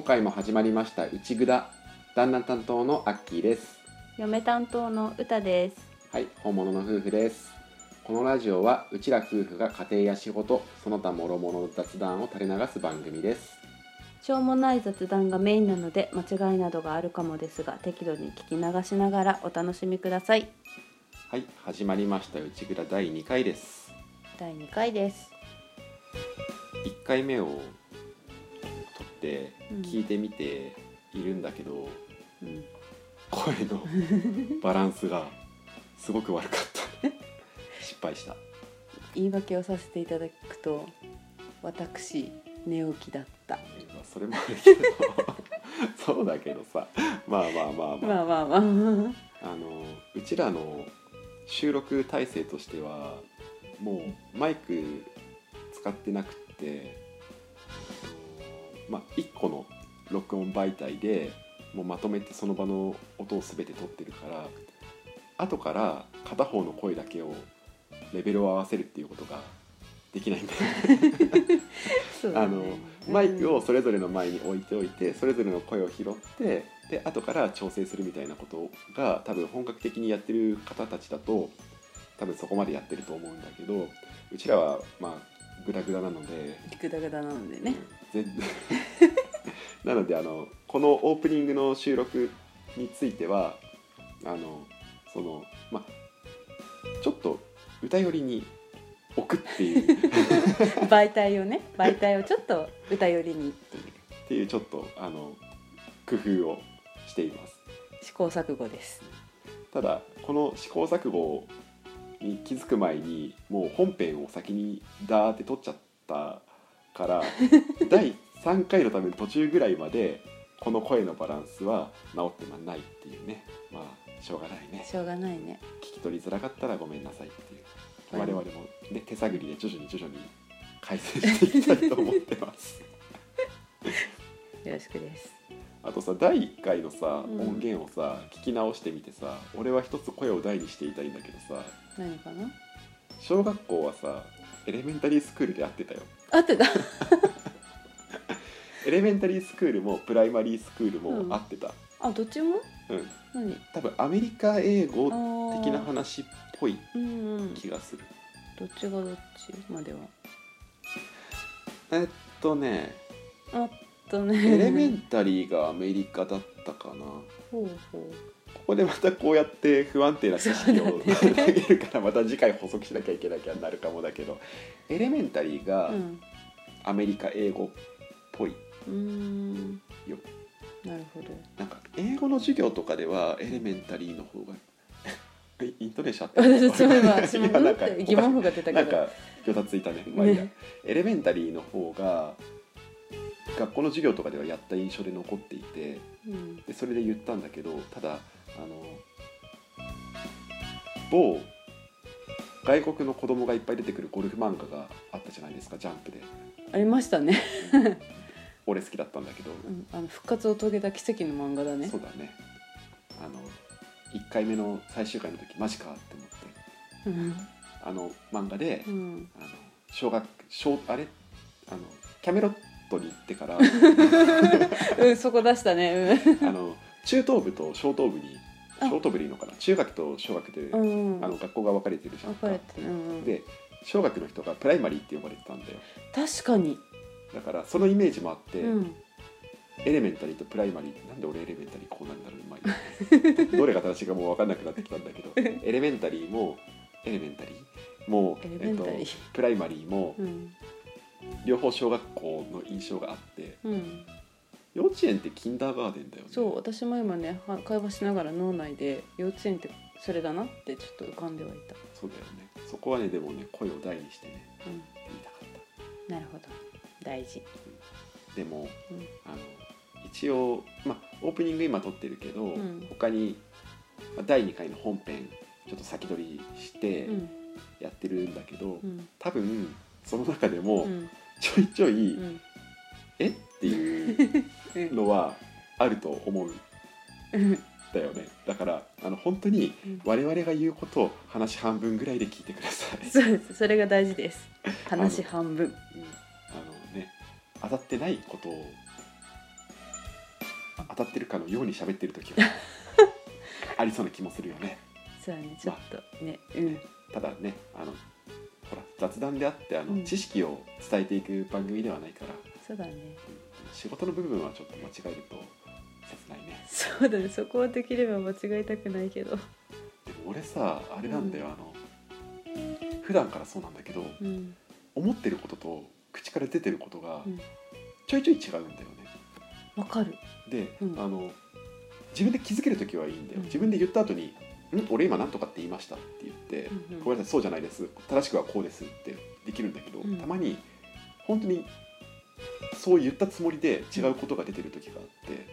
今回も始まりました「うちぐだ」旦那担当のアッキーです。嫁担当の歌です。はい本物の夫婦です。このラジオはうちら夫婦が家庭や仕事その他諸々の雑談を垂れ流す番組です。しょうもない雑談がメインなので間違いなどがあるかもですが適度に聞き流しながらお楽しみください。はい始まりました「うちぐだ」第2回です。第2回です。1回目を撮ってうん。聞いてみているんだけど、うん。声の バランスがすごく悪かった。失敗した。言い訳をさせていただくと私寝起きだった。まあそれもあるけど。そうだけどさ。まあまあまあまあ、まあまあまあ。あのうちらの収録体制としてはもうマイク使ってなくってまあ1個の録音媒体でもうまとめてその場の音を全て取ってるから後から片方の声だけをレベルを合わせるっていうことができないんだよね。あのマイクをそれぞれの前に置いておいてそれぞれの声を拾ってで後から調整するみたいなことが多分本格的にやってる方たちだと多分そこまでやってると思うんだけどうちらはまあグダグダなので、グダグダなのでね全 なのであのこのオープニングの収録についてはあのそのまあちょっと歌寄りに置くっていう。媒体をね媒体をちょっと歌寄りに。っていうっていうちょっとあの工夫をしています。試行錯誤です。ただこの試行錯誤に気づく前にもう本編を先にダーって撮っちゃったから 第3回のための途中ぐらいまでこの声のバランスは治ってないっていうね。まあしょうがないね。しょうがないね。聞き取りづらかったらごめんなさいっていう。はい我々も、ね、手探りで徐々に徐々に改善していきたいと思ってます。よろしくです。あとさ第1回のさ、うん。音源をさ聞き直してみてさ俺は一つ声を大にしていたいんだけどさ。何かな？小学校はさエレメンタリースクールで会ってたよ。合ってた。エレメンタリースクールもプライマリースクールもうん。合ってた。あどっちも？うん、何？多分アメリカ英語的な話っぽいうんうん気がする、どっちがどっちまでは？えっとね。あとね。エレメンタリーがアメリカだったかな。ほうほここでまたこうやって不安定な知識を投げるからまた次回補足しなきゃいけなきゃなるかもだけどエレメンタリーがアメリカ英語っぽい、うーん。よなるほど。なんか英語の授業とかではエレメンタリーの方がえイントネーションあった？私も今 なんか疑問符が出たけどなんかぎょたついたね。まあいいや、ねエレメンタリーの方が学校の授業とかではやった印象で残っていてうん。でそれで言ったんだけどただあの某外国の子供がいっぱい出てくるゴルフ漫画があったじゃないですかジャンプで。ありましたね、俺好きだったんだけど、うん、あの復活を遂げた奇跡の漫画だね。そうだね。あの1回目の最終回の時マジかって思って。うん。あの漫画で、うん。あの小学小あれ？あのキャメロットに行ってから。うん、そこ出したね。あの中等部と小等部にあ小等部でいいのかな？中学と小学で、うん。うん。あの学校が分かれてるじゃん分かれてる。うんうん。で小学の人がプライマリーって呼ばれてたんだよ確かに。だからそのイメージもあって、うん。elementary と primary なんで俺 elementary こうなんだろうまあ どれが正しいかもう分かんなくなってきたんだけど elementary も elementary もうえっと、 primary もうん。両方小学校の印象があってうん。幼稚園って kindergarten だよね。そう、私も今ね、は会話しながら脳内で幼稚園ってそれだなってちょっと浮かんではいた。そうだよね。そこはねでもね声を大にしてねうん。言いたかった。なるほど。大事。でもうん。あの一応、まあ、オープニング今撮ってるけど、ん。他にまあ第2回の本編ちょっと先取りしてうん。やってるんだけど、うん。多分その中でもうん。ちょいちょい、うん。え？っていうのはあると思うだよね。だからあの本当にうん。我々が言うことを話半分ぐらいで聞いてください。そうです。それが大事です。話半分。うん、あのね当たってないことをあ当たってるかのように喋ってる時は ありそうな気もするよね。そうだね。ちょっとね。うん。ただねあのほら雑談であってあの、うん。知識を伝えていく番組ではないから、そうだね。うん仕事の部分はちょっと間違えると切ないね。そうだね。そこはできれば間違えたくないけど。でも俺さあれなんだよ、あの普段からそうなんだけどうん。思ってることと口から出てることがうん。ちょいちょい違うんだよね、わかる。で、うん。あの自分で気づける時はいいんだよ、うん。自分で言った後に「ん？俺今何とかって言いました」って言ってうんうん。ごめんなさいそうじゃないです。正しくはこうです」ってできるんだけど、うん。たまに本当にそう言ったつもりで違うことが出てる時があって、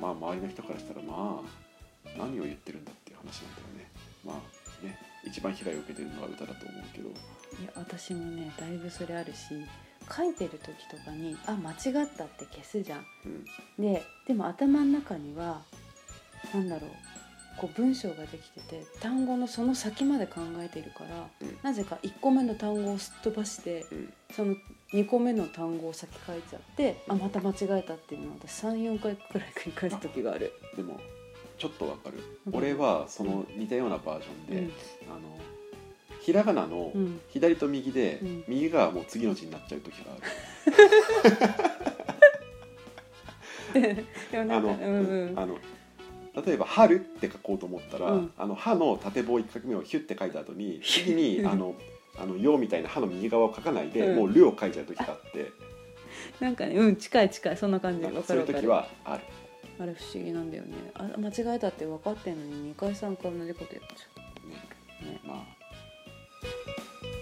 まあ周りの人からしたらまあ何を言ってるんだっていう話なんだよね。まあね一番被害を受けてるのは歌だと思うけど。いや私もねだいぶそれあるし書いてる時とかにあ間違ったって消すじゃん。うん。ででも頭の中にはなんだろうこう文章ができてて単語のその先まで考えているから、うん。なぜか1個目の単語をすっ飛ばしてうん。その2個目の単語を先書いちゃってあまた間違えたっていうのを私34回くらい繰り返す時がある。でもちょっとわかる、うん。俺はその似たようなバージョンで、うん。あのひらがなのうん。左と右で、うん。右がもう次の字になっちゃう時がある。あの、うんうん。あの例えば「春」って書こうと思ったら「うん。あの歯の縦棒一画目をヒュッて書いた後に 次にあの「あのよ」みたいな歯の右側を書かないで、うん。もう「る」を書いちゃう時があって。なんかねうん近い近いそんな感じ。なんわかそういう時はある。あれ不思議なんだよね。あ間違えたって分かってんのに2回3回同じことやっちゃねね。まあ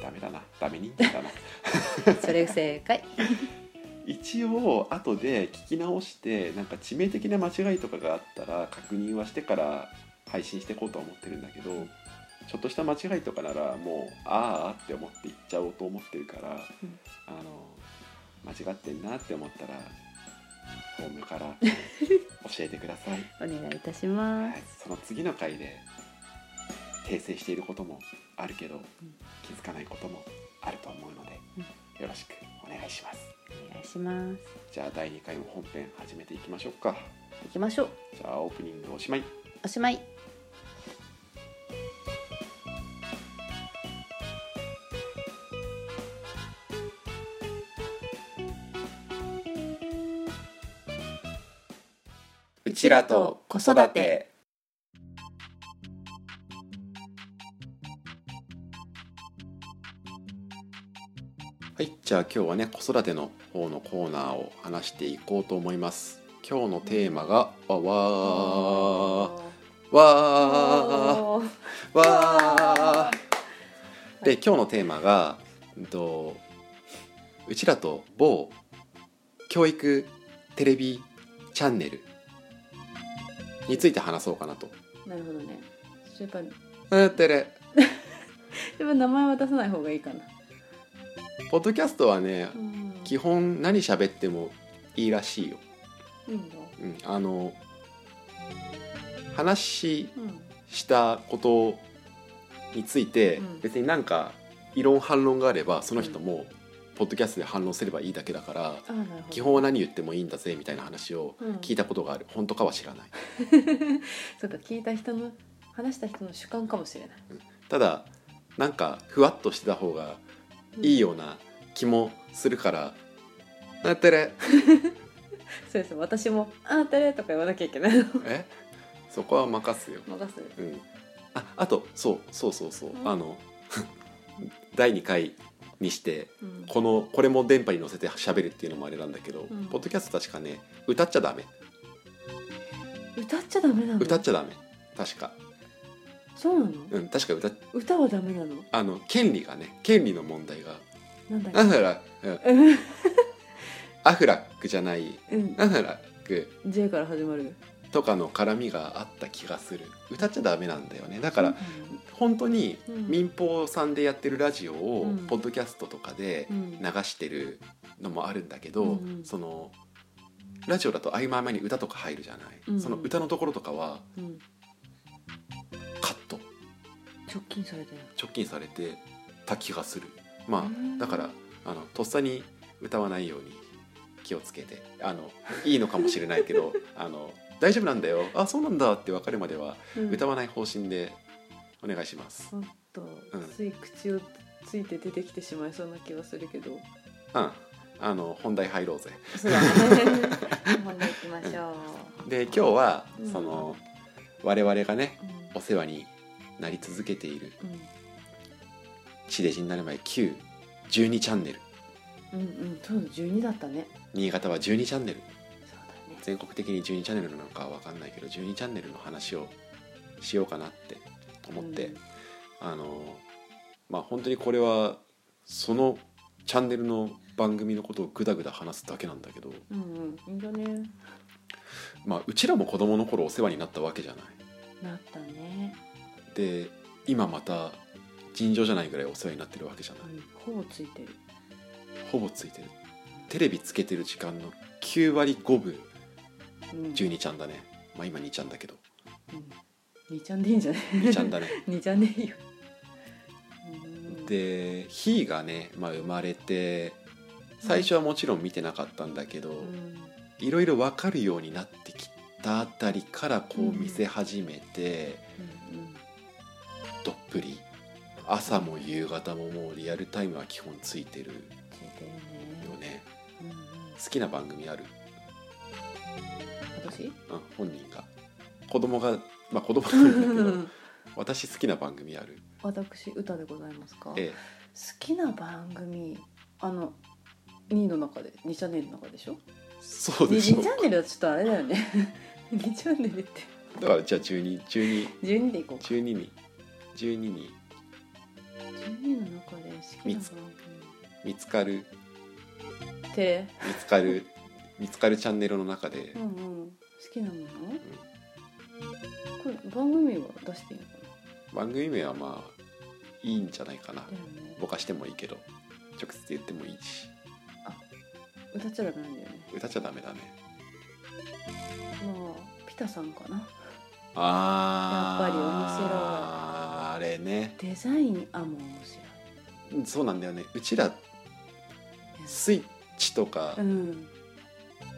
ダメだな。ダメ人間だな。う それ正解。一応後で聞き直してなんか致命的な間違いとかがあったら確認はしてから配信していこうとは思ってるんだけどちょっとした間違いとかならもうああって思って言っちゃおうと思ってるから、うん。あの間違ってんなって思ったらホームから 教えてください、お願いいたしまはい、その次の回で訂正していることもあるけど、気づかないこともあると思うので、よろしくお願いします。お願いします。じゃあ第2回も本編始めていきましょうか。行きましょう。じゃあオープニングおしまい。おしまいちらと子育て。はいじゃあ今日はね子育ての方のコーナーを話していこうと思います。今日のテーマがわわー。わー。わー。で今日のテーマがうんとうちらと某教育テレビチャンネルについて話そうかなと。なるほどね。やっぱやうんてれ。っぱ名前は出さない方がいいかな。ポッドキャストはねうん。基本何喋ってもいいらしいよ。いいんだうん、あの話うん。したことについてうん。別になんか異論反論があればその人もポッドキャストで反論すればいいだけだから基本は何言ってもいいんだぜみたいな話をうん。聞いたことがある。本当かは知らない。そうか聞いた人の話した人の主観かもしれない。ただなんかふわっとしてた方がいいような気もするから「なってれ そうです私も「あーてれ」とか言わなきゃいけないの。え？そこは任すよ」任す。うん、ああとそうそうそうそう。うん。あの 第2回にしてうん。このこれも電波に乗せて喋るっていうのもあれなんだけど、うん。ポッドキャスト確かね歌っちゃダメ。歌っちゃダメなの？歌っちゃダメ。確か。そうなの？うん確か歌歌はダメなの？あの権利がね権利の問題が。なんだっら、うん。けアフラックじゃない。うん。アフラック。J から始まるとかの絡みがあった気がする。歌っちゃダメなんだよね。だから本当にうん。民放さんでやってるラジオをうん。ポッドキャストとかでうん。流してるのもあるんだけど、そのラジオだと合間合間に歌とか入るじゃない、その歌のところとかはうん。カット。直近されてる。直近されてた気がする。まうんあだからあのとっさに歌わないように気をつけてあのいいのかもしれないけど あの大丈夫なんだよ。あそうなんだ。って分かるまでは歌わない方針でお願いします。ちょっとうん。つい口をついて出てきてしまいそうな気はするけど。うん、あの本題入ろうぜ。そうだね。本題行きましょで今日はうん。その我々がねうお世話になり続けているうん。地デジになる前912チャンネル。うんうん。そうだ12だったね。新潟は12チャンネル全国的に12チャンネルなのかは分かんないけど12チャンネルの話をしようかなって思って、うん。あのまあ本当にこれはそのチャンネルの番組のことをグダグダ話すだけなんだけど、うんうんいいんだね。まあ、うちらも子供の頃お世話になったわけじゃない。なったね、で今また尋常じゃないぐらいお世話になってるわけじゃない、うん、ほぼついてる。ほぼついてる。テレビつけてる時間の9割5分うん12ちゃんだね。まあ今2ちゃんだけど。うん。2ちゃんでいいんじゃない？2ちゃんだね。2ちゃんでいいよ。うん。でひーがね、まあ、生まれて最初はもちろん見てなかったんだけど、うん。いろいろ分かるようになってきたあたりからこううん。見せ始めて、うんどっぷり。朝も夕方ももうリアルタイムは基本ついてるよね。好きな番組ある、私？うん、本人が子供がまあ子供なんだけど 私好きな番組ある？私歌でございますか？好え。きな番組あの2の中で2チャンネルの中でしょ？えそう2でしょチャンネルはちょっとあれだよね。2チャンネルって。だからじゃあ1212 12でいこうか。12に。12に。12の中で好きな番見つかる。組テレ見つかる見つかるチャンネルの中で。うんうん。好きなもの、これ番組は出していいのか番組名はまあいいんじゃないかな。なだよね。ぼかしてもいいけど直接言ってもいいし。歌っちゃダメなんだよね。歌っちゃダメだね。まあピタさんかな。あー。やっぱり面あれね。デザインあもう面うんそうなんだよね。うちらスイッチとか白いうん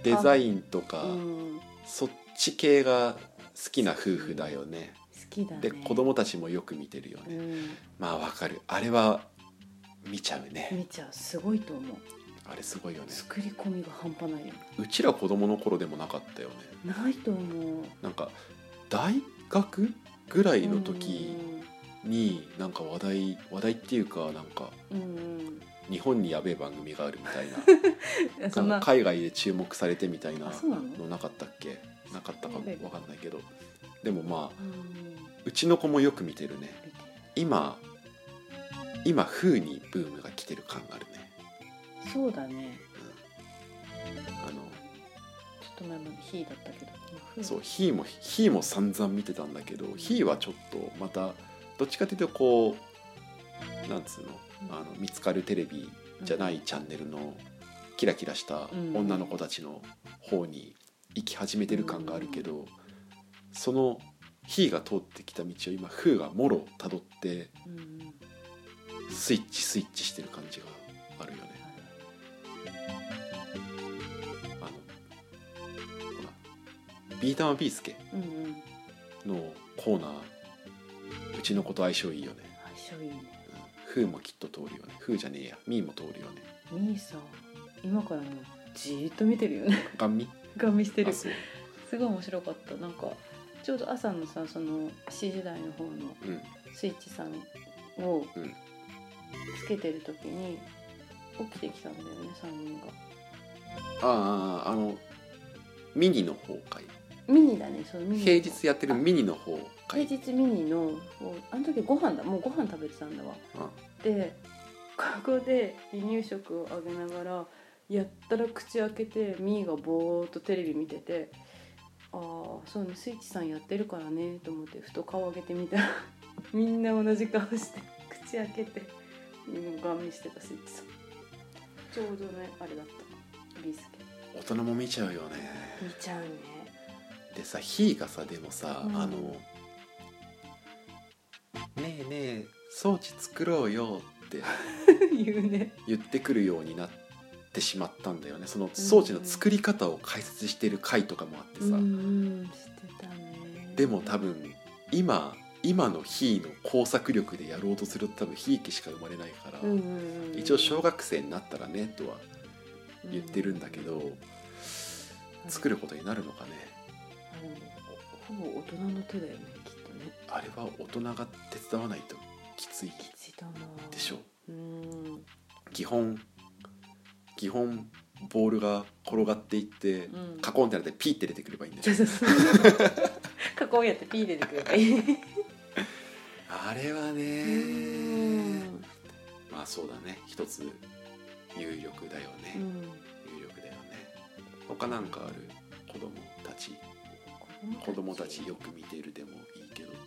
デザインとか、うん。そっち系が好きな夫婦だよね。好きだね。で子供たちもよく見てるよね、うん。まあわかる。あれは見ちゃうね。見ちゃう。すごいと思う。あれすごいよね。作り込みが半端ないようちら子供の頃でもなかったよね。ないと思う。なんか大学ぐらいの時になんか話題話題っていうかなんかうんうん日本にやべえ番組があるみたいな。な海外で注目されてみたいなの？のなかったっけ？なかったかそうだよわかんないけど。でもまあうちの子もよく見てるね。今今風にブームが来てる感があるね、そうだね。うん、あのちょっと前までヒーだったけど。そうヒーもヒーも散々見てたんだけどヒーはちょっとまたどっちかというとこうなんつうの？あの見つかるテレビじゃないチャンネルのキラキラしたうん。女の子たちの方に行き始めてる感があるけどそのヒーが通ってきた道を今フーがもろたどってスイッチスイッチしてる感じがあるよね。あのほらビー玉ビースケのコーナーうちの子と相性いいよね。相性いいねフーもきっと通るよね。フーじゃねえや。ミーも通るよね。ミーさ今からもじーっと見てるよねガンミ？ガン見してる。すごい面白かったなんかちょうど朝のさその7時台の方のうんスイッチさんをうんつけてる時に起きてきたんだよね3人があああのミニの方かい。ミニだねそのミニ平日やってるミニの方。平日ミニのあの時ご飯だもうご飯食べてたんだわ。うん。でここで離乳食をあげながらやったら口開けてみーがぼーっとテレビ見ててああそうねスイッチさんやってるからねと思ってふと顔上げてみたら みんな同じ顔して口開けてうんガン見してたスイッチさん。ちょうどねあれだった。ビースケ。大人も見ちゃうよね。見ちゃうね。でさひーがさでもさ、うん。あの「ねえねえ装置作ろうよ」って。言うね。言ってくるようになってしまったんだよね。その装置の作り方を解説してる回とかもあってさ、うんてたね。でも多分今今のひーの工作力でやろうとすると多分ひいきしか生まれないから、うんうんうん。一応小学生になったらねとは言ってるんだけど、作ることになるのかね。ほぼ大人の手だよねあれは大人が手伝わないときついでしょ？う。ん。基本基本ボールが転がっていって、うん。カコンってなってピーって出てくればいいんだよ。そうそうそう。加工やってピー出てくればいい。あれはうねん。まあそうだね。一つ有力だよね、うん。有力だよね。他なんかある？子供たち？子供たちよく見てるでも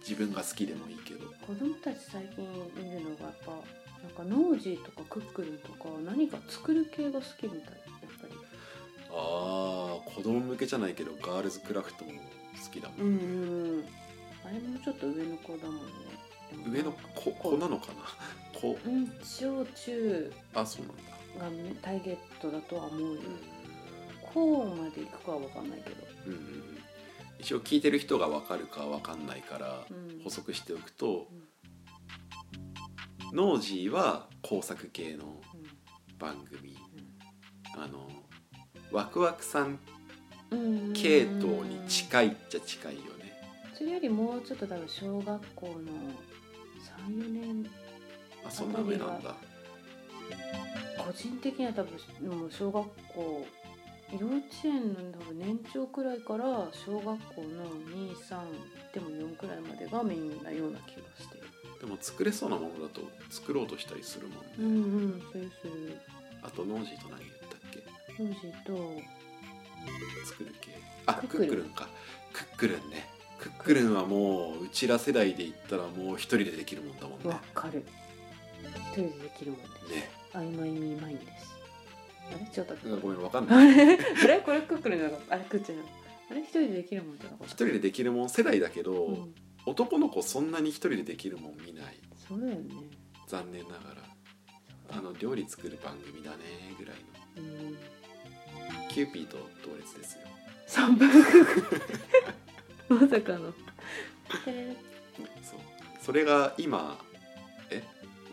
自分が好きでもいいけど。子供たち最近見るのがやっぱなんかノージーとかクックルンとか何か作る系が好きみたいやっぱり。ああ子供向けじゃないけどガールズクラフトも好きだもん、うんうんあれもちょっと上の子だもんね。上の子子なのかな？子。うん小中あそうなんだ。がねターゲットだとは思うよ。うん。こうまでいくかは分かんないけど。うんうんうん一応聞いてる人が分かるか分かんないからうん。補足しておくと、ノージーは工作系の番組。あのワクワクさん系統に近いっちゃ近いよね。それよりもうちょっと多分小学校の34年あそんな上なんだ。個人的には多分もう小学校幼稚園の多分年長くらいから小学校の23でも4くらいまでがメインなような気がしてる。でも作れそうなものだと作ろうとしたりするもんね、うんうんするするあとノージーと何言ったっけ？ノージーと作る系。あククックルン。ックルンか。クックルンね。クックルンはもううちら世代で言ったらもう一人でできるもんだもんね。わかる。一人でできるもんです。ね。 I my me mine ですあれ違ったっけうんごめんわかんあない。れ あれ？これクックルンじゃなかった？あれクッチじゃなかった？あれ一人でできるもんじゃなかった？一人でできるもん世代だけど、うん。男の子そんなに一人でできるもん見ない。そうだよね。残念ながら。あの料理作る番組だねぐらいの。うん。キューピーと同列ですよ。三分まさかの。そう。それが今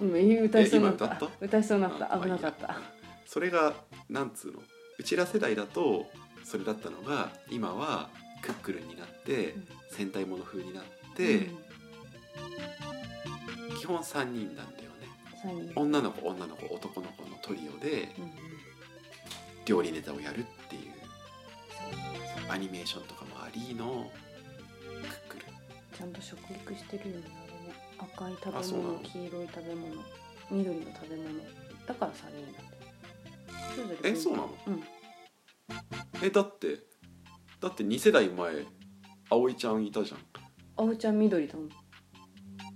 うん歌いそうになった。歌いそうになった。あ危なかったそれがなんつうの？うちら世代だとそれだったのが今はクックルンになって戦隊もの風になって、うん。基本3人なんだよね。女の子女の子男の子のトリオで料理ネタをやるっていう。アニメーションとかもありのクックルン。ちゃんと食育してるようになるね。赤い食べ物黄色い食べ物緑の食べ物。だから三人なんだえそうなの？うん。えだってだって2世代前葵ちゃんいたじゃん。葵ちゃん緑担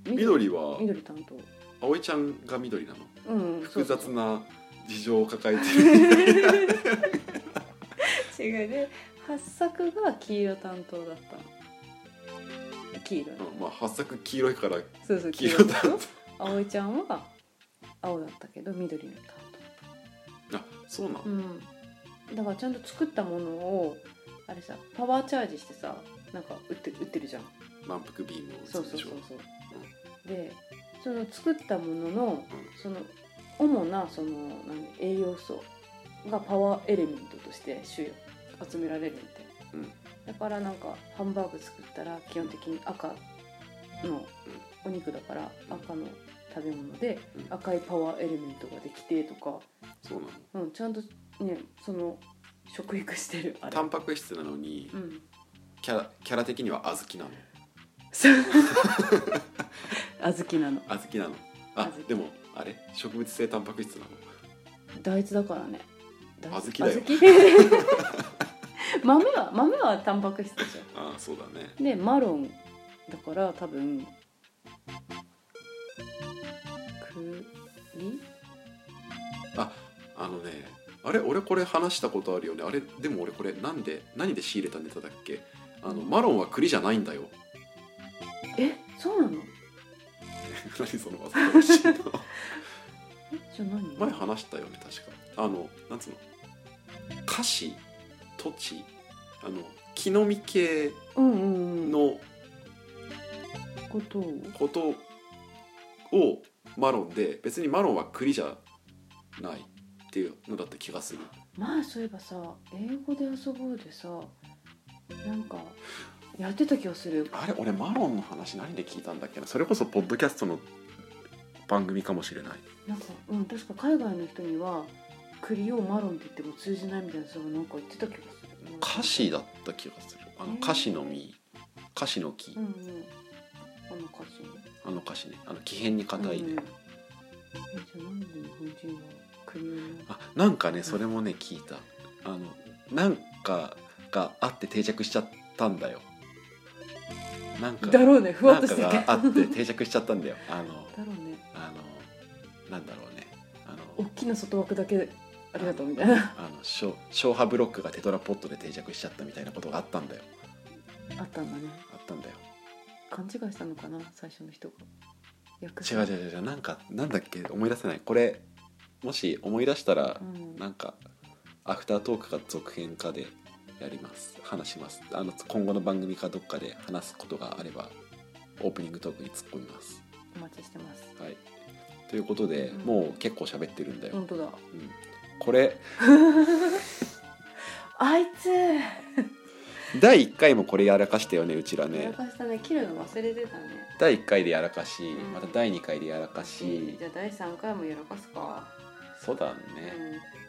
緑は？緑担当。葵ちゃんが緑なの？うん複雑な事情を抱えてる。違うで八作が黄色担当だったの。黄色うんまあ八作黄色いからそうそう黄色だ黄色。葵ちゃんは青だったけど緑の担あそうなうん。だからちゃんと作ったものをあれさパワーチャージしてさなんか売って売ってるじゃん。満腹ビームをそうそうでしょそう。そうでその作ったもののうん。その主なその何栄養素がパワーエレメントとして集集められるみたいうん。だからなんかハンバーグ作ったら基本的に赤のお肉だから赤の食べ物でうん。赤いパワーエレメントができてとか、そうなの。うん、ちゃんとねその食育してるあれ。タンパク質なのにうん。キャラキャラ的には小豆なの。小豆なの。小豆なの。あでもあれ？植物性タンパク質なの？大豆だからね。小豆だよ。豆。は豆はタンパク質でしああそうだね。ょでマロンだから多分栗あのねあれ？俺これ話したことあるよね。あれ？でも俺これなんで何で仕入れたネタだっけ？あのマロンは栗じゃないんだよ。え？そうなの？何その技らしいなえ？じゃあ何？前話したよね確か。あのなんつうの？菓子土地あの木の実系うんうんうん。のことを。ことをマロンで別にマロンは栗じゃないっていうのだった気がする。まあそういえばさ英語で遊ぼうでさなんかやってた気がする。あれ俺マロンの話何で聞いたんだっけな？それこそポッドキャストの番組かもしれない。なんかうん確か海外の人には栗をマロンって言っても通じないみたいなさなんか言ってた気がする。菓子だった気がする。あのえー。菓子の実。菓子の木。うんうん。あの歌詞ねあの菓子ね。あの木片に硬いね、うんうん。えじゃあなんで日本人は栗をあなんかねそれもね聞いた。あのなんかがあって定着しちゃったんだよ。なんかだろうねふわっとしてるなんかがあって定着しちゃったんだよ。あのだろうね。あのなんだろうね。あ大のきな外枠だけありがとうみたいな。あの消消波ブロックがテトラポットで定着しちゃったみたいなことがあったんだよ。あったんだね。あったんだよ。勘違いしたのかな最初の人が。訳違う違う違う違うなんかなんだっけ思い出せない。これもし思い出したらうん。なんかアフタートークが続編かでやります。話します。あの今後の番組かどっかで話すことがあればオープニングトークに突っ込みます。お待ちしてます。はい。ということで、うん。もう結構喋ってるんだよ、本当だ。うん。これ あいつ。第1回もこれやらかしたよねうちらやらねかしたね。切るの忘れてたね。第1回でやらかしん。また第2回でやらかし。じゃあ第3回もやらかすか、そうだね。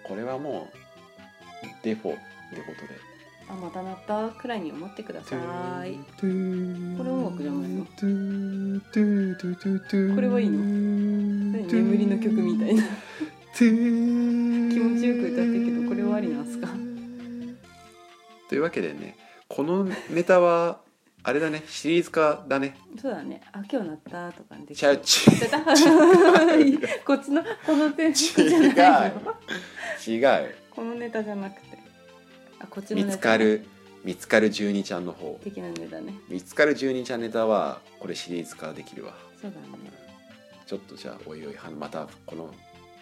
うん。これはもうデフォってことで。あまた鳴ったくらいに思ってください。これ音楽じゃないの？ここれはいいの？何眠りの曲みたいな。気気持ちよく歌ってるけどこれはありなんすか？というわけでねこのネタはあれだねシリーズ化だね。そうだね。あ今日鳴ったとかでちゃうち こっちのこのテンションじゃないの違う。このネタじゃなくて。あこっちの見つかる見つかる12ちゃんの方。的なネタね。見つかる12ちゃんネタはこれシリーズ化できるわ。そうだね。ちょっとじゃあおいおいはまたこの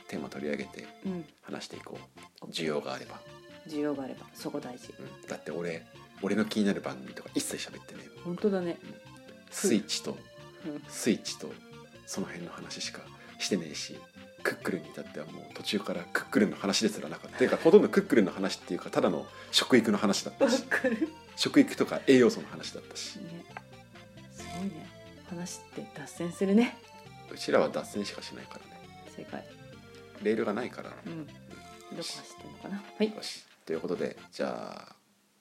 テーマ取り上げてうん。話していこう。需要があれば、需要があれば。そこ大事。うん、だって俺俺の気になる番組とか一切喋ってね。え本当だね。スイッチとうん。スイッチとその辺の話しかしてねえしクックルンに至ってはもう途中からクックルンの話ですらなかった。っていうかほとんどクックルンの話っていうかただの食育の話だったわしかる。ね食育とか栄養素の話だったし。すごいね。話って脱線するね。うちらは脱線しかしないからね。正解。レールがないから。うん。どこ走ってるのかな。はい。よし。ということでじゃあ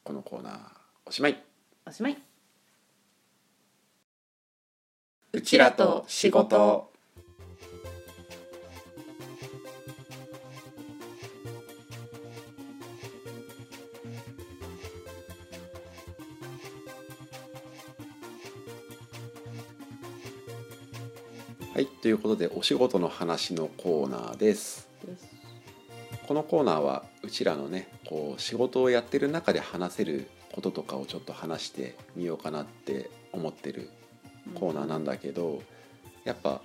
このコーナーおしまい。おしまい。うちらと仕事。はいということでお仕事の話のコーナーです。ですこのコーナーはうちらのねこう仕事をやってる中で話せることとかをちょっと話してみようかなって思ってるコーナーなんだけどやっぱ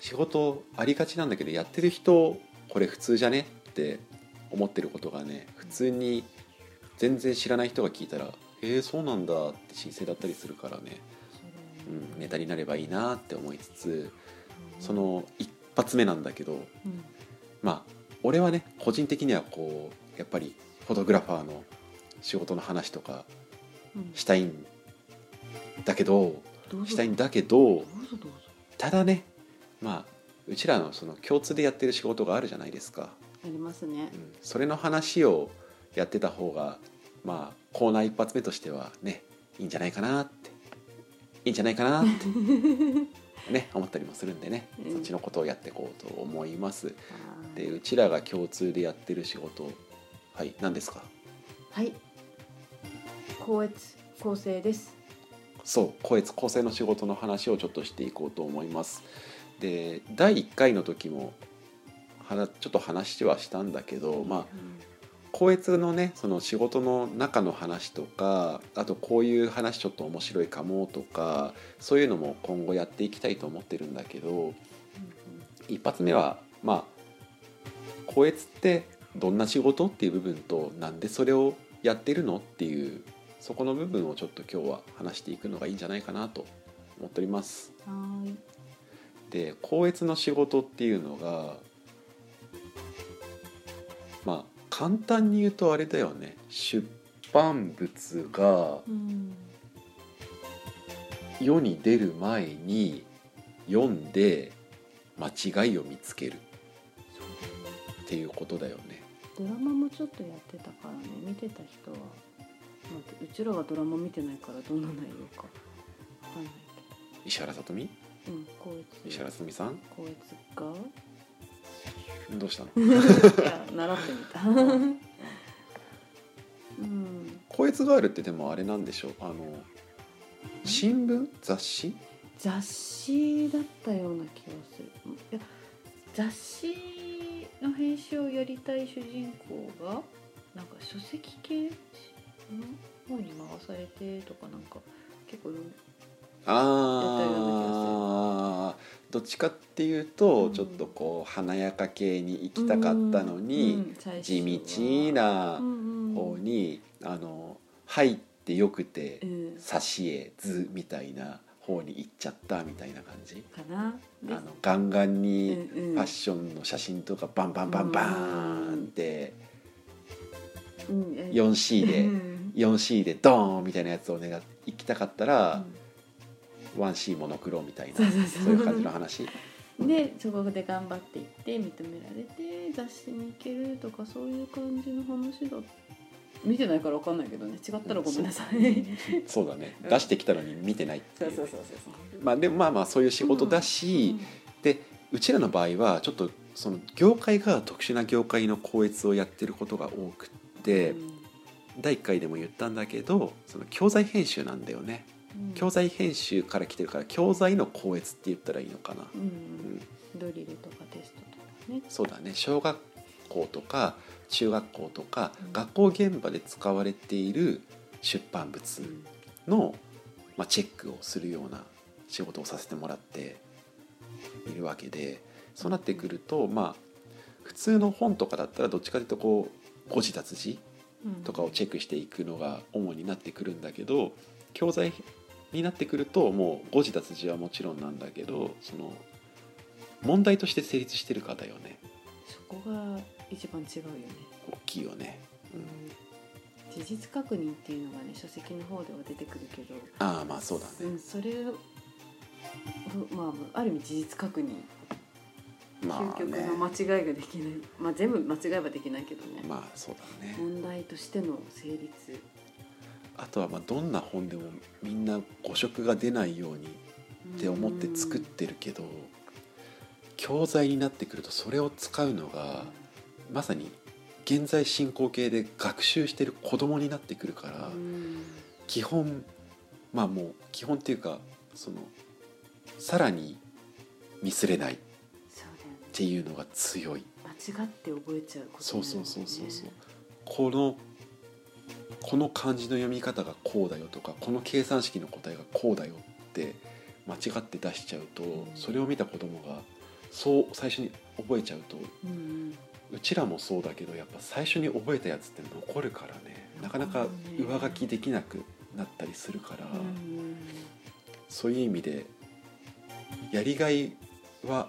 仕事ありがちなんだけどやってる人これ普通じゃねって思ってることがね普通に全然知らない人が聞いたら「えー、そうなんだ」って新鮮だったりするからね、うん、ネタになればいいなって思いつつその一発目なんだけどうん。まあ俺はね個人的にはこうやっぱりフォトグラファーの仕事の話とかうん。したいんだけどどうぞ。したいんだけどただねまあうちらのその共通でやってる仕事があるじゃないですか、ありますね。うん、それの話をやってた方がまあコーナー一発目としてはねいいんじゃないかなって。いいんじゃないかなって ね思ったりもするんでね、うん。そっちのことをやっていこうと思います。でうちらが共通でやってる仕事はい何ですか？はい。高越構成です。そう個越構成の仕事の話をちょっとしていこうと思います。で第1回の時もはなちょっと話はしたんだけどまあ個越のねその仕事の中の話とかあとこういう話ちょっと面白いかもとかそういうのも今後やっていきたいと思ってるんだけど一発目はまあ個越ってどんな仕事っていう部分となんでそれをやってるのっていうそこの部分をちょっと今日は話していくのがいいんじゃないかなと思っております。で校閲の仕事っていうのがまあ簡単に言うとあれだよね。出版物がうん。世に出る前に読んで間違いを見つける。っていうことだよね。ドラマもちょっとやってたからね。見てた人は、まあ、うちらがドラマ見てないからどんな内容か。わかんない石原さとみ？けどうん高越石原さとみさん？高越が？どうしたの？いや習ってみた。うん。校閲ガールってでもあれなんでしょう？あの新聞？雑誌？雑誌だったような気がする。いや雑誌の編集をやりたい主人公がなんか書籍系の方に回されてとかなんか結構あーどっちかっていうと、うん。ちょっとこう華やか系に行きたかったのに、地は。道なうんうん方に、あの入ってよくてうん挿絵図みたいな方に行っちゃったみたいな感じ、かな。であのガンガンにうんうん。ファッションの写真とかバンバンバンバーンってうん。え 4C でうん 4C でドーンみたいなやつを願行きたかったら、1C モノクロみたいなそういう感じの話。うんでそこで頑張っていって認められて雑誌に行けるとかそういう感じの話だ見てないから分かんないけどね。違ったらごめんなさい。そう。だね。うん。出してきたのに見てないっていう。そうそうそうそうまあでもまあまあそういう仕事だし、でうちらの場合はちょっとその業界が特殊な業界の校閲をやってることが多くって、第1回でも言ったんだけどその教材編集なんだよね、教材編集から来てるから教材の校閲って言ったらいいのかな、うん、うん。ドリルとかテストとかね。そうだね。小学校とか中学校とか、うん。学校現場で使われている出版物の、まあ、チェックをするような仕事をさせてもらっているわけでそうなってくるとまあ普通の本とかだったらどっちかというとこう誤字脱字とかをチェックしていくのが主になってくるんだけど教材になってくるともう誤字脱字はもちろんなんだけどその問題として成立してるかだよね。そこが一番違うよね、大きいよね。事実確認っていうのがね書籍の方では出てくるけど、ああまあそうだね。うん、それまあある意味事実確認。まあ究極ねの間違いができない、まあ全部間違えばできないけどね、まあそうだね。問題としての成立あとはまあどんな本でもみんな誤植が出ないようにって思って作ってるけど教材になってくるとそれを使うのがまさに現在進行形で学習してる子供になってくるからうん基本まあもう基本っていうかそのさらにミスれないっていうのが強い。間違って覚えちゃうことそうそうそうそうそう。このこの漢字の読み方がこうだよとかこの計算式の答えがこうだよって間違って出しちゃうとそれを見た子供がそう最初に覚えちゃうとうちらもそうだけどやっぱ最初に覚えたやつって残るからね。なかなか上書きできなくなったりするからうんそういう意味でやりがいは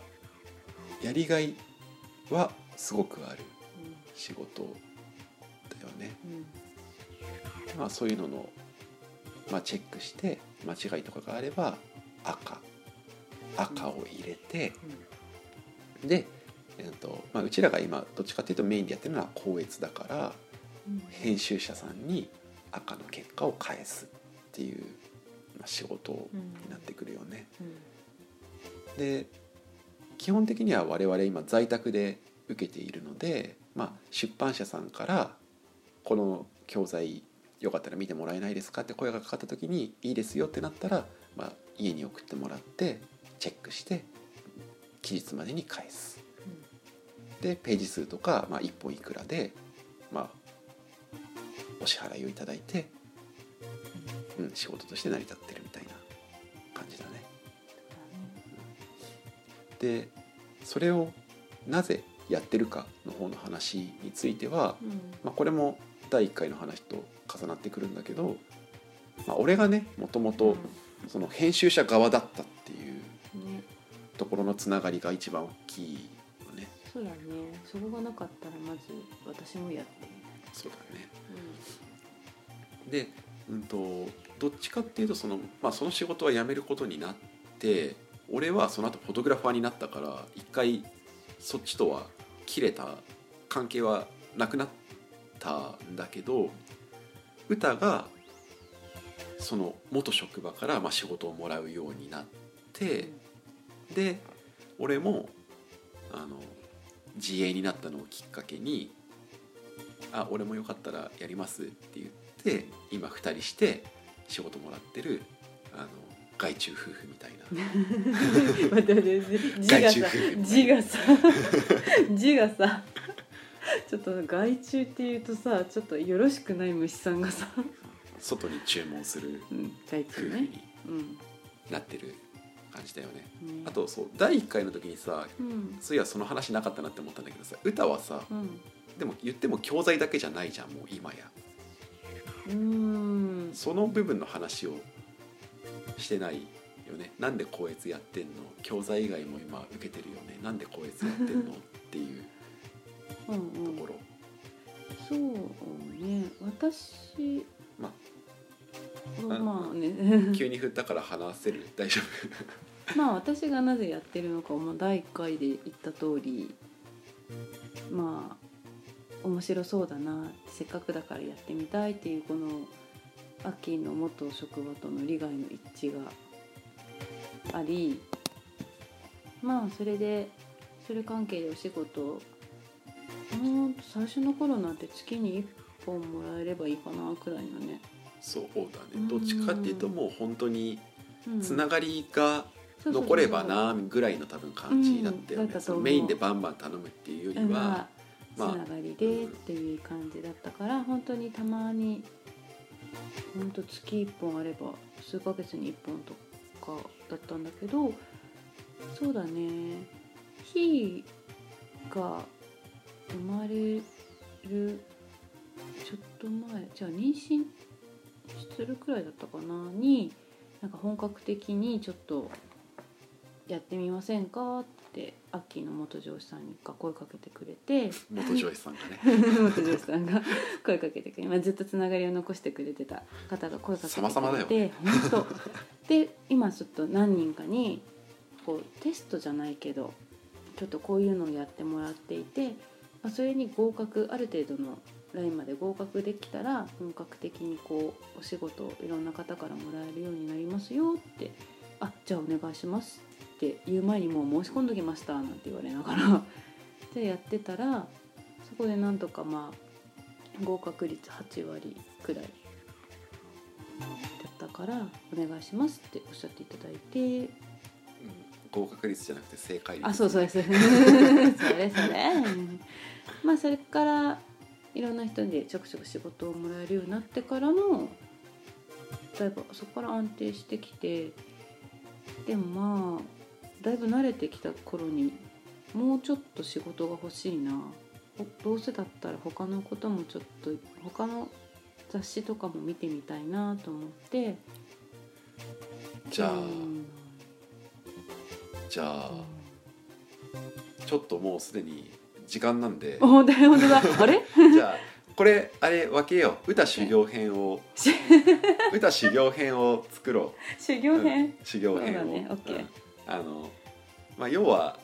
やりがいはすごくある仕事だよね。まあ、そういうのの、まあ、チェックして間違いとかがあれば赤赤を入れてで、えーとまあ、うちらが今どっちかっていうとメインでやってるのは校閲だから編集者さんに赤の結果を返すっていう、まあ、仕事になってくるよね。で基本的には我々今在宅で受けているので、まあ、出版社さんからこの教材よかったら見てもらえないですか？って声がかかった時にいいですよってなったら、まあ、家に送ってもらってチェックして期日までに返す。でページ数とか、まあ、1本いくらで、まあ、お支払いをいただいて、うん、仕事として成り立ってるみたいな感じだね。でそれをなぜやってるかの方の話については、うん。まあ、これも第1回の話と重なってくるんだけど、まあ、俺がねもともとその編集者側だったっていうね。ところのつながりが一番大きいよね。そうだね。そこがなかったらまず私もやって。みそうだね。たいで、うん、とどっちかっていうとその,、まあ、その仕事は辞めることになって俺はその後フォトグラファーになったから一回そっちとは切れた関係はなくなったんだけど歌がその元職場からまあ仕事をもらうようになってで俺もあの自営になったのをきっかけに「あ俺もよかったらやります」って言って今2人して仕事もらってるあの外注夫婦みたいな。字がさ字がさ字がさ ちょっと外注っていうとさちょっとよろしくない虫さんがさ、外に注文するうん、外夫婦注ねにうん。なってる感じだよね。ねあとそう第1回の時にさうん。そういやその話なかったなって思ったんだけどさ歌はさうん。でも言っても教材だけじゃないじゃんもう今や。うーん。その部分の話をしてないよね。なんで高越やってんの？教材以外も今受けてるよね。なんで高越やってんの？っていううんうん。ところ、そうね。私ままあまあね。急に振ったから話せる？大丈 まあ私がなぜやってるのかも第1回で言った通りまあ面白そうだなせっかくだからやってみたいっていうこのアッキーの元職場との利害の一致がありまあそれでそれ関係でお仕事ほんと最初の頃なんて月に1本もらえればいいかなくらいのね、夫そうだうんね。どっちかっていうともう本当にうん。つながりが残ればなぐらいの多分感じだったよね、うメインでバンバン頼むっていうよりは、まあ、つまあながりでっていう感じだったから、本当にたまに本当月1本あれば数ヶ月に1本とかだったんだけどそうだね。ひが生まれるちょっと前じゃあ妊娠するくらいだったかなになんか本格的にちょっとやってみませんかってアッキーの元上司さんが声かけてくれて。元上司さんがね。元上司さんが声かけてくれて、まあ、ずっとつながりを残してくれてた方が声かけてくれて。様々だよ本当。で今ちょっと何人かにこうテストじゃないけどちょっとこういうのをやってもらっていて、まあ、それに合格ある程度のラインまで合格できたら本格的にこうお仕事をいろんな方からもらえるようになりますよって「あじゃあお願いします」って言う前にもう申し込んどきましたなんて言われながら でやってたらそこでなんとかまあ合格率8割くらいだったから「お願いします」っておっしゃっていただいて合格率じゃなくて正解率。あそう そうです。それそれまあそれからいろんな人にちょくちょく仕事をもらえるようになってからもだいぶそこから安定してきてでもまあだいぶ慣れてきた頃にもうちょっと仕事が欲しいな。ほどうせだったら他のこともちょっと他の雑誌とかも見てみたいなと思って。じゃあうんじゃあちょっともうすでに時間なんで。本当だ本当だ。あれ？じゃあこれあれ分けよう。歌修行編を。歌修行編を作ろ修う、行編、うん修行編を、ね。うん。あのまあ要は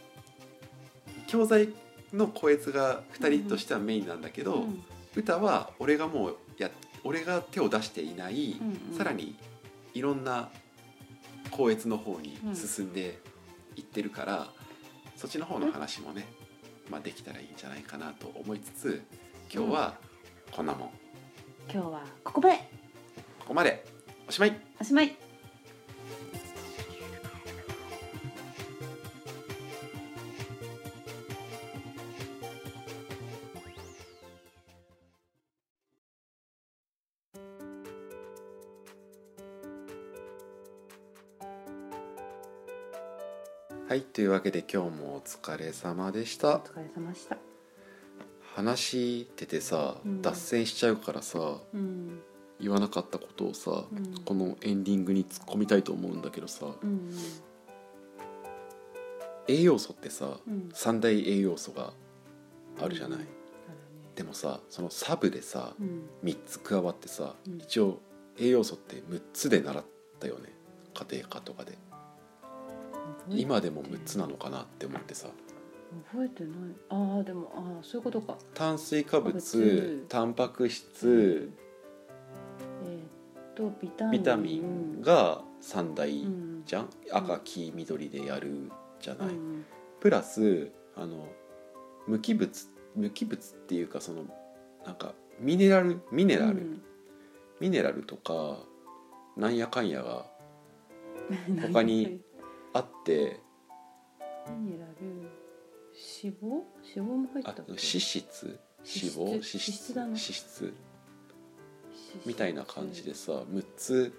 教材のこいつが2人としてはメインなんだけど、うん。歌は俺がもうや俺が手を出していない、うんうん。さらにいろんな校閲の方に進んでいってるから、そっちの方の話もね、まあ、できたらいいんじゃないかなと思いつつ今日はこんなもん。今日はここまで。ここまで。おしまい。おしまいというわけで今日もお疲れ様でした。お疲れ様でした。話しててさ、うん。脱線しちゃうからさうん。言わなかったことをさ、うん。このエンディングに突っ込みたいと思うんだけどさうん栄養素ってさ、うん。三大栄養素があるじゃない、あるね。でもさそのサブでさうん。3つ加わってさ、うん。一応栄養素って6つで習ったよね。家庭科とかで今でも6つなのかなって思ってさ。覚えてない。ああでもああそういうことか。炭水化物物。タンパク質えーっとビタミン。ビタミンが三大うんじゃん、赤黄緑でやるじゃない、うんプラスあの無機物無機物っていうかそのなんかミネラルミネラル、うん。ミネラルとかなんやかんやが 他にあって。ミネラル脂肪？脂肪も入ったあ脂質？脂肪？脂脂質？質脂質。みたいな感じでさ6つ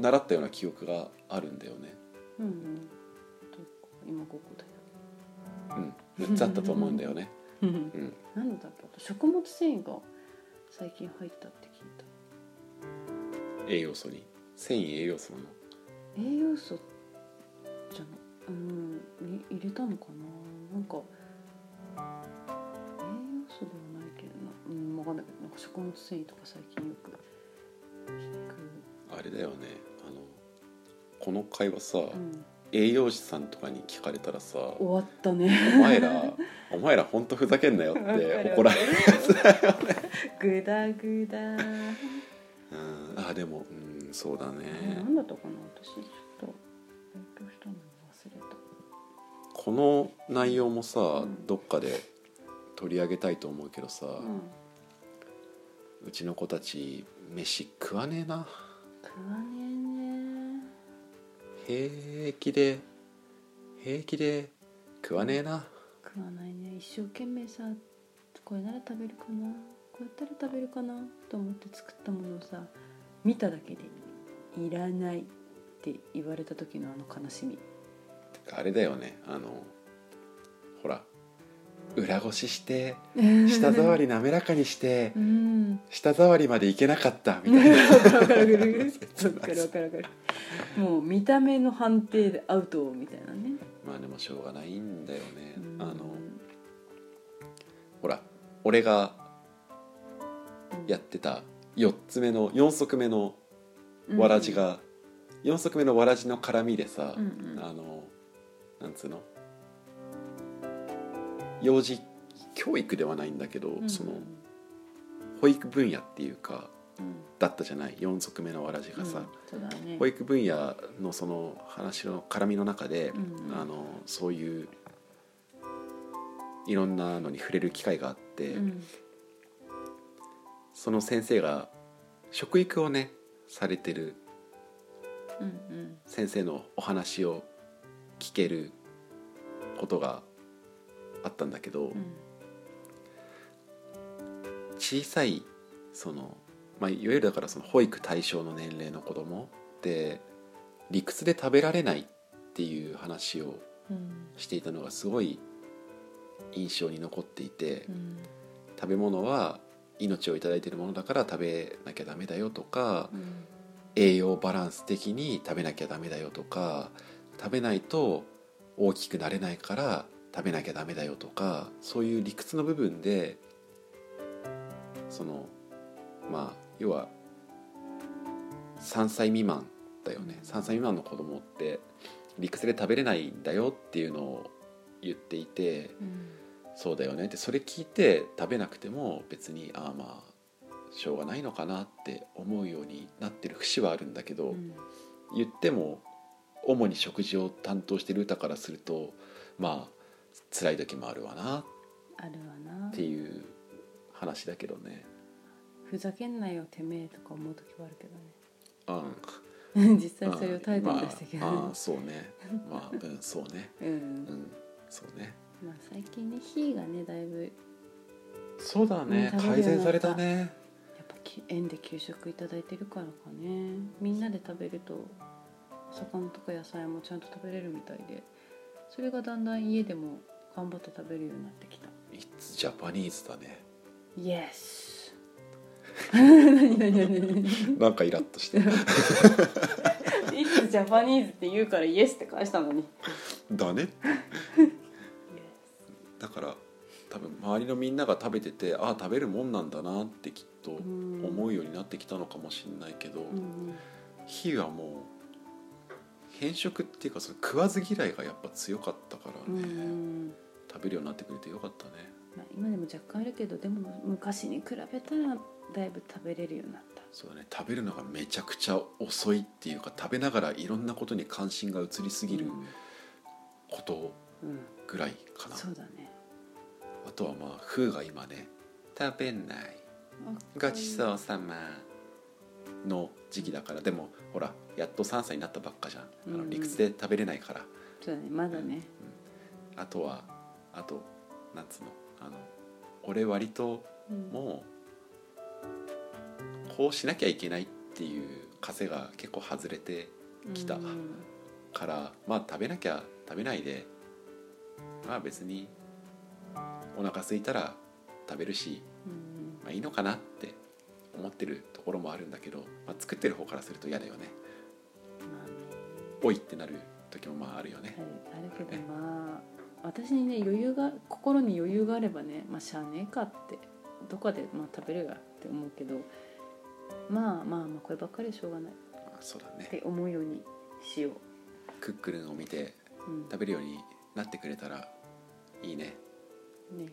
習ったような記憶があるんだよね。うんうん。今ここだよ。うん。6つあったと思うんだよね。うん。うん。なんだっけ食物繊維が最近入ったって聞いた。栄養素に？繊維栄養素なの？栄養素じゃなうん。に入れたのかな？なんか。栄養素ではないけどな。うん分かんないけど。なんか食物繊維とか最近よく。聞あれだよね。あのこの会話さ、く、うん、栄養士さんとかに聞かれたらさ終わったね。お前らお前ら本当ふざけんなよって怒られる。やつだよねグダグダ。うん。あでもうんそうだえね何だったかな？私ちょっと勉強したのに忘れたこの内容もさ、うん。どっかで取り上げたいと思うけどさ、うん。うちの子たち飯食わねえな。食わねえね。平気で平気で食わねえな。食わないね。一生懸命さこれなら食べるかな。こうやったら食べるかなと思って作ったものをさ見ただけで「いらない」って言われた時のあの悲しみあれだよね。あのほら裏ごしして舌触り滑らかにしてうん。舌触りまでいけなかったみたいな。もう見た目の判定でアウトみたいなね。まあでもしょうがないんだよね。うん。あのほら俺がやってた4つ目の4足目のわらじが、4足目のわらじの絡みでさ、うんうん。あのなんつうの？幼児教育ではないんだけど、うん。その保育分野っていうかうん。だったじゃない？4足目のわらじがさ、うん。ね。保育分野のその話の絡みの中で、うん。あのそういういろんなのに触れる機会があって、うん。その先生が食育をねされてる先生のお話を聞けることがあったんだけど、うん小さいその、まあ、いわゆるだからその保育対象の年齢の子供って理屈で食べられないっていう話をうん。していたのがすごい印象に残っていて、うん。食べ物は命をいただいているものだから食べなきゃダメだよとか、うん。栄養バランス的に食べなきゃダメだよとか食べないと大きくなれないから食べなきゃダメだよとかそういう理屈の部分でそのまあ要は3歳未満だよね。3歳未満の子供って理屈で食べれないんだよっていうのを言っていてうん。そうだよね。ってそれ聞いて食べなくても別にああまあしょうがないのかなって思うようになってる節はあるんだけど、うん。言っても主に食事を担当してる歌からするとまあ辛い時もあるわな。っあるわな。ていう話だけどね。ふざけんなよてめえとか思う時はあるけどあね 実際それをタイトルにしたけどね、まあ、あそうね。まあうんそうね。うん。うんそうね。まあ最近ね火がねだいぶそうだね。改善されたね。やっぱき園で給食いただいてるからかね。みんなで食べると魚とか野菜もちゃんと食べれるみたいでそれがだんだん家でも頑張って食べるようになってきた。It's Japanese だね。Yes. 何何何何なんかイラッとしていつジャパニーズって言うからイエスって返したのに。だね。だから多分周りのみんなが食べててああ食べるもんなんだなってきっとうん思うようになってきたのかもしれないけど、うん火はもう偏食っていうかその食わず嫌いがやっぱ強かったからうんうね、ん。食べるようになってくれてよかったね。まあ、今でも若干あるけどでも昔に比べたらだいぶ食べれるようになった。そうだね。食べるのがめちゃくちゃ遅いっていうか食べながらいろんなことに関心が移りすぎることうん、うんぐらいかな、そうだね。あとはまあ風が今ね食べない。ごちそうさまの時期だからでもほらやっと3歳になったばっかじゃん。あうんうん。の理屈で食べれないから、そうだねまだね。あとはあとなんつうのあの俺割とうん。もうこうしなきゃいけないっていう枷が結構外れてきたうんからまあ食べなきゃ食べないでまあ別にお腹空いたら食べるし、うん。まあ、いいのかなって思ってるところもあるんだけど、まあ、作ってる方からすると嫌だよね。まあねおいってなる時もまああるよね。あるあるけどまあ私にね余裕が心に余裕があればねまあしゃあねえかってどこかでまあ食べるやって思うけどまあまあまあこればっかりはしょうがない。まあそうだね。って思うようにしよクックルンを見て食べるようになってくれたらいいね。ね。うん。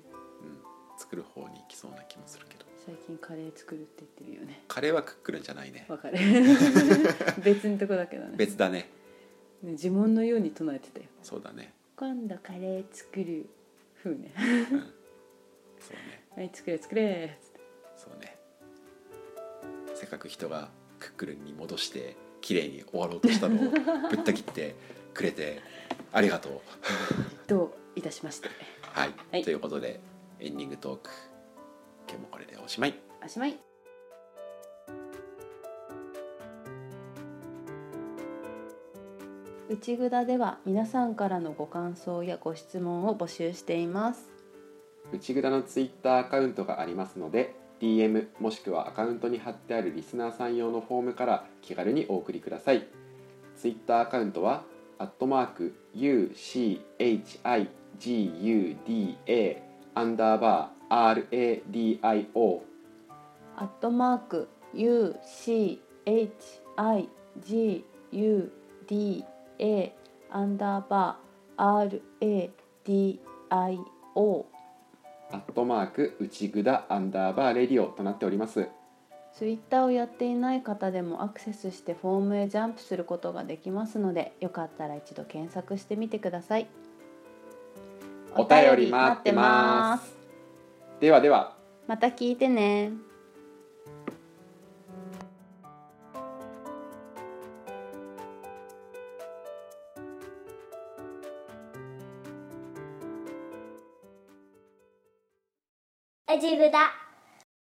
作る方に行きそうな気もするけど最近カレー作るって言ってるよね。カレーはクックルンじゃないね。わかる。別のとこだけどね。別だね。ね呪文のように唱えてたよ。そうだね。今度カレー作る風ね。うん。そうね。はい作れ作れ。そうね。せっかく人がクックルンに戻して綺麗に終わろうとしたのを ぶった切ってくれてありがとう。どういたしまして。はい、はい。ということでエンディングトーク今日もこれでおしまい。おしまい。内ぐだでは皆さんからのご感想やご質問を募集しています。内ぐだのツイッターアカウントがありますので DM もしくはアカウントに貼ってあるリスナーさん用のフォームから気軽にお送りください。ツイッターアカウントはアットマーク UCHIGUDA アンダーバー RADIO アットマーク UCHIGUDA アンダーバー RADIO アットマーク内ぐだアンダーバーレディオとなっております。ツイッターをやっていない方でもアクセスしてフォームへジャンプすることができますのでよかったら一度検索してみてください。お便り待ってますではでは。また聞いてね。うちぐだ